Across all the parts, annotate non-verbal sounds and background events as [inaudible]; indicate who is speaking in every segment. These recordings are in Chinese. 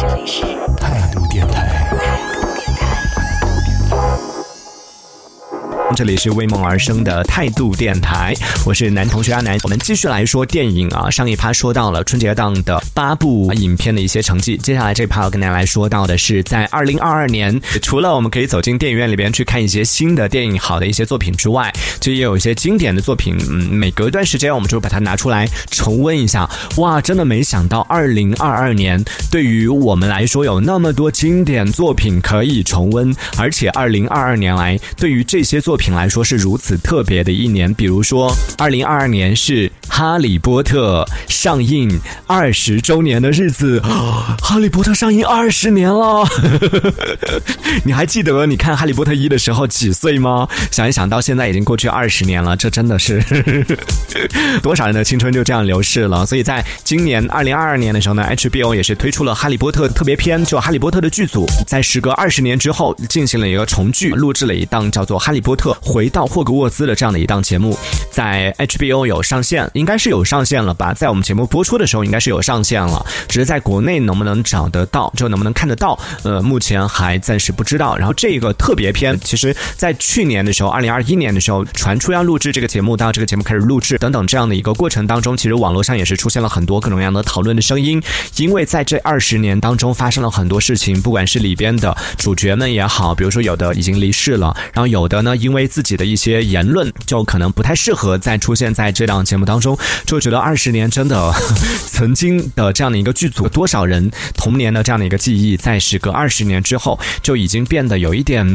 Speaker 1: 这里是
Speaker 2: 态度电台。这里是为梦而生的态度电台，我是男同学阿南。我们继续来说电影啊，上一趴说到了春节档的八部影片的一些成绩，接下来这一趴要跟大家来说到的是，在二零二二年，除了我们可以走进电影院里边去看一些新的电影、好的一些作品之外，就也有一些经典的作品，嗯，每隔一段时间我们就把它拿出来重温一下。哇，真的没想到二零二二年对于我们来说有那么多经典作品可以重温，而且二零二二年来对于这些作品品来说是如此特别的一年。比如说，二零二二年是《哈利波特》上映二十周年的日子，[gasps]《哈利波特》上映二十年了。[laughs] 你还记得你看《哈利波特一》的时候几岁吗？想一想，到现在已经过去二十年了，这真的是 [laughs] 多少人的青春就这样流逝了。所以在今年二零二二年的时候呢，HBO 也是推出了《哈利波特》特别篇，就《哈利波特》的剧组在时隔二十年之后进行了一个重聚，录制了一档叫做《哈利波特回到霍格沃兹》的这样的一档节目，在 HBO 有上线，应该是有上线了吧？在我们节目播出的时候，应该是有上线了，只是在国内能不能找得到，就能不能看得到，呃，目前还暂时不知道。然后这个特别篇，其实在去年的时候，二零二一年的时候传出要录制这个节目，到这个节目开始录制等等这样的一个过程当中，其实网络上也是出现了很多各种各样的讨论的声音，因为在这二十年当中发生了很多事情，不管是里边的主角们也好，比如说有的已经离世了，然后有的呢因为自己的一些言论，就可能不太适合再出现在这档节目当中，就觉得二十年真的 [laughs] 曾经的这样的一个剧组，多少人童年的这样的一个记忆，在时隔二十年之后，就已经变得有一点，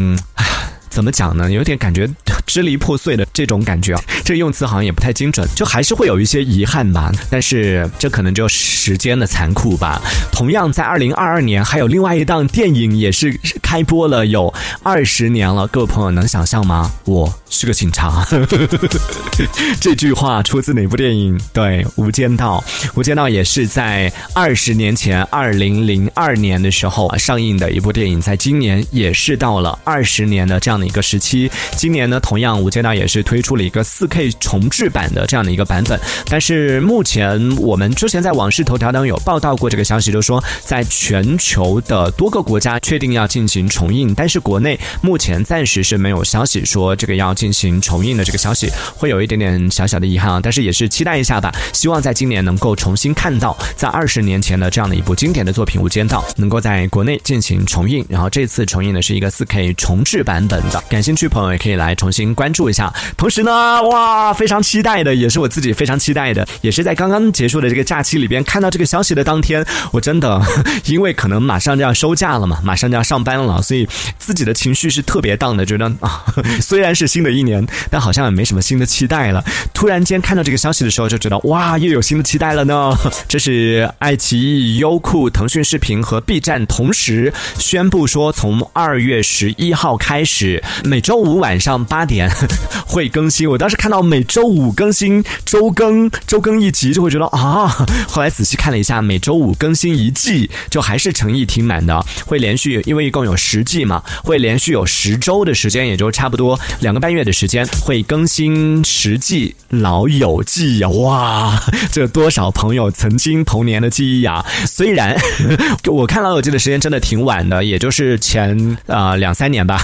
Speaker 2: [sighs] 怎么讲呢？有点感觉支离破碎的这种感觉啊，这用词好像也不太精准，就还是会有一些遗憾吧。但是这可能就时间的残酷吧。同样，在二零二二年，还有另外一档电影也是开播了有二十年了，各位朋友能想象吗？我是个警察。[laughs] 这句话出自哪部电影？对，《无间道》。《无间道》也是在二十年前，二零零二年的时候啊上映的一部电影，在今年也是到了二十年的这样的一个时期。今年呢，同样《无间道》也是推出了一个四 K 重制版的这样的一个版本。但是目前我们之前在网视头条当中有报道过这个消息，就是说在全球的多个国家确定要进行行重映，但是国内目前暂时是没有消息说这个要进行重映的这个消息，会有一点点小小的遗憾啊。但是也是期待一下吧，希望在今年能够重新看到在二十年前的这样的一部经典的作品《无间道》能够在国内进行重映。然后这次重映的是一个四 K 重制版本的，感兴趣朋友也可以来重新关注一下。同时呢，哇，非常期待的，也是我自己非常期待的，也是在刚刚结束的这个假期里边看到这个消息的当天，我真的 [laughs] 因为可能马上就要收假了嘛，马上就要上班了，了所以自己的情绪是特别荡的，觉得啊，[laughs] 虽然是新的一年，但好像也没什么新的期待了。突然间看到这个消息的时候，就觉得哇，又有新的期待了呢。[laughs] 这是爱奇艺、优酷、腾讯视频和 B 站同时宣布说，从二月十一号开始，每周五晚上八点 [laughs] 会更新。我当时看到每周五更新，周更周更一集，就会觉得啊。后来仔细看了一下，每周五更新一季，就还是诚意挺满的，会连续，因为一共有十季嘛，会连续有十周的时间，也就差不多两个半月的时间，会更新十季《老友记》呀！哇，这多少朋友曾经童年的记忆啊！虽然 [laughs] 我看《老友记》的时间真的挺晚的，也就是前呃两三年吧，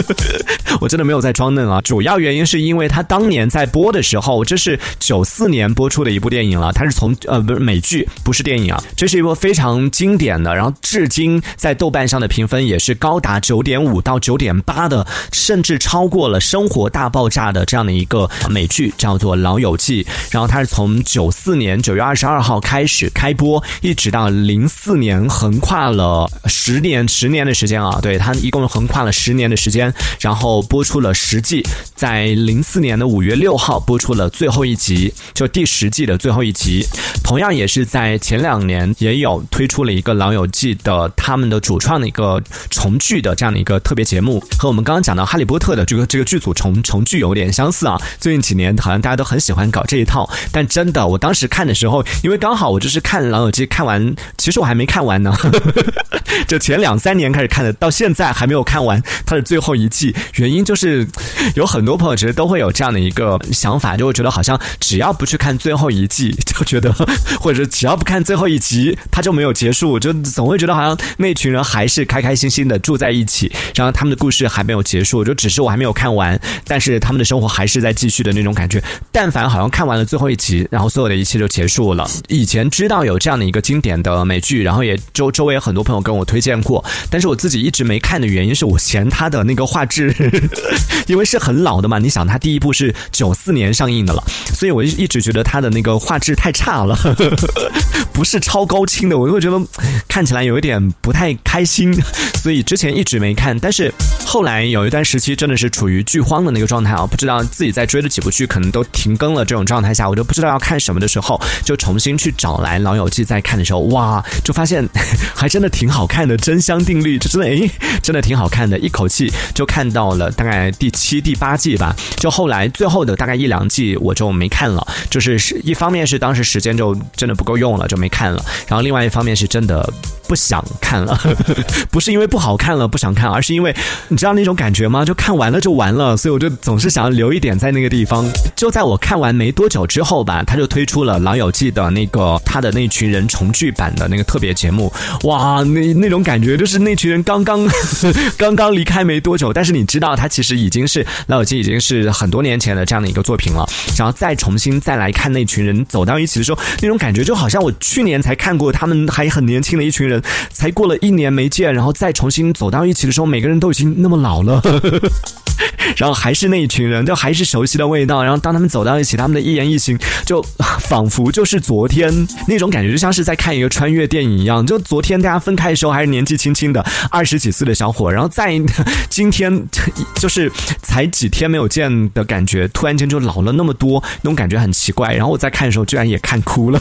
Speaker 2: [laughs] 我真的没有在装嫩啊。主要原因是因为他当年在播的时候，这是九四年播出的一部电影了，它是从呃不是美剧，不是电影啊，这是一部非常经典的，然后至今在豆瓣上的评分也是高达九点五到九点八的，甚至超过了《生活大爆炸》的这样的一个美剧，叫做《老友记》。然后它是从九四年九月二十二号开始开播，一直到零四年，横跨了十年十年的时间啊，对，它一共横跨了十年的时间，然后播出了十季，在零四年的五月六号播出了最后一集，就第十季的最后一集。同样也是在前两年也有推出了一个《老友记》的他们的主创的一个重聚的这样的一个特别节目，和我们刚刚讲到《哈利波特》的这个这个剧组重重聚有点相似啊。最近几年好像大家都很喜欢搞这一套，但真的，我当时看的时候，因为刚好我就是看《老友记》看完，其实我还没看完呢，[laughs] 就前两三年开始看的，到现在还没有看完它的最后一季。原因就是有很多朋友其实都会有这样的一个想法，就会觉得好像只要不去看最后一季，就觉得或者只要不看最后一集，它就没有结束，就总会觉得好像那群人还是开开心心的住在一起，然后他们的故事还没有结束，就只是我还没有看完，但是他们的生活还是在继续的那种感觉。但凡好像看完了最后一集，然后所有的一切就结束了。以前知道有这样的一个经典的美剧，然后也周周围有很多朋友跟我推荐过，但是我自己一直没看的原因是我嫌它的那个画质。因为是很老的嘛，你想它第一部是九四年上映的了，所以我一直觉得它的那个画质太差了，[laughs] 不是超高清的，我就会觉得看起来有一点不太开心，所以之前一直没看。但是后来有一段时期真的是处于剧荒的那个状态啊，不知道自己在追的几部剧可能都停更了这种状态下，我就不知道要看什么的时候，就重新去找来《老友记》再看的时候，哇，就发现还真的挺好看的，真香定律，就真的诶，真的挺好看的，一口气就看到了。大概第七、第八季吧，就后来最后的大概一两季我就没看了，就是是一方面是当时时间就真的不够用了，就没看了，然后另外一方面是真的。不想看了，[laughs] 不是因为不好看了不想看，而是因为你知道那种感觉吗？就看完了就完了，所以我就总是想要留一点在那个地方。就在我看完没多久之后吧，他就推出了《老友记》的那个他的那群人重聚版的那个特别节目。哇，那那种感觉就是那群人刚刚 [laughs] 刚刚离开没多久，但是你知道他其实已经是《老友记》已经是很多年前的这样的一个作品了。然后再重新再来看那群人走到一起的时候，那种感觉就好像我去年才看过他们还很年轻的一群人。才过了一年没见，然后再重新走到一起的时候，每个人都已经那么老了。[laughs] 然后还是那一群人，就还是熟悉的味道。然后当他们走到一起，他们的一言一行，就仿佛就是昨天那种感觉，就像是在看一个穿越电影一样。就昨天大家分开的时候还是年纪轻轻的二十几岁的小伙，然后在今天就是才几天没有见的感觉，突然间就老了那么多，那种感觉很奇怪。然后我在看的时候，居然也看哭了，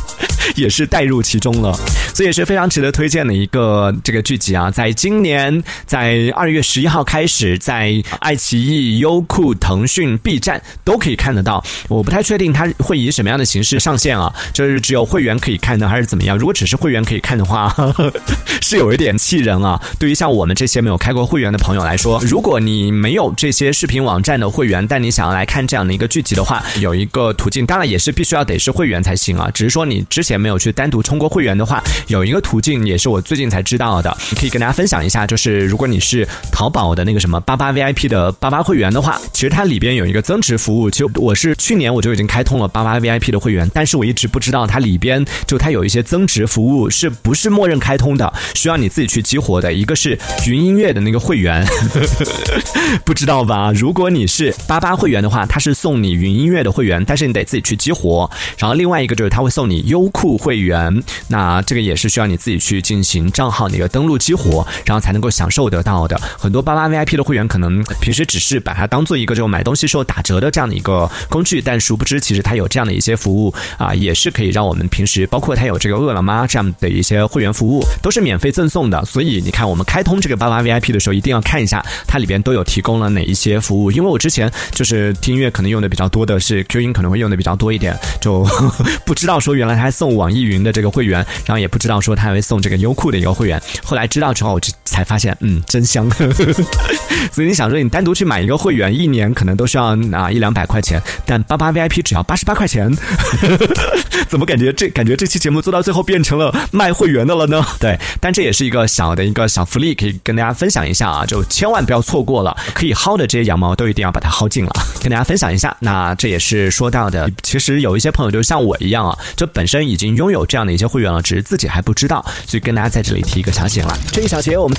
Speaker 2: [laughs] 也是带入其中了。这也是非常值得推荐的一个这个剧集啊，在今年在二月十一号开始在。爱奇艺、优酷、腾讯、B 站都可以看得到。我不太确定它会以什么样的形式上线啊？就是只有会员可以看呢，还是怎么样？如果只是会员可以看的话，[laughs] 是有一点气人啊。对于像我们这些没有开过会员的朋友来说，如果你没有这些视频网站的会员，但你想要来看这样的一个剧集的话，有一个途径，当然也是必须要得是会员才行啊。只是说你之前没有去单独充过会员的话，有一个途径也是我最近才知道的，可以跟大家分享一下。就是如果你是淘宝的那个什么八八 VIP。的八八会员的话，其实它里边有一个增值服务。其实我是去年我就已经开通了八八 VIP 的会员，但是我一直不知道它里边就它有一些增值服务是不是默认开通的，需要你自己去激活的。一个是云音乐的那个会员，[laughs] 不知道吧？如果你是八八会员的话，它是送你云音乐的会员，但是你得自己去激活。然后另外一个就是它会送你优酷会员，那这个也是需要你自己去进行账号那个登录激活，然后才能够享受得到的。很多八八 VIP 的会员可能。平时只是把它当做一个就买东西时候打折的这样的一个工具，但殊不知其实它有这样的一些服务啊，也是可以让我们平时包括它有这个饿了么这样的一些会员服务都是免费赠送的。所以你看，我们开通这个八八 VIP 的时候，一定要看一下它里边都有提供了哪一些服务。因为我之前就是听音乐可能用的比较多的是 Q 音，可能会用的比较多一点，就不知道说原来它还送网易云的这个会员，然后也不知道说他会送这个优酷的一个会员。后来知道之后，我就才发现，嗯，真香。[laughs] 所以你想说。你单独去买一个会员，一年可能都需要啊一两百块钱，但八八 VIP 只要八十八块钱，[laughs] 怎么感觉这感觉这期节目做到最后变成了卖会员的了呢？[laughs] 对，但这也是一个小的一个小福利，可以跟大家分享一下啊，就千万不要错过了，可以薅的这些羊毛都一定要把它薅尽了，跟大家分享一下。那这也是说到的，其实有一些朋友就像我一样啊，就本身已经拥有这样的一些会员了，只是自己还不知道，所以跟大家在这里提一个小醒了。这一小节我们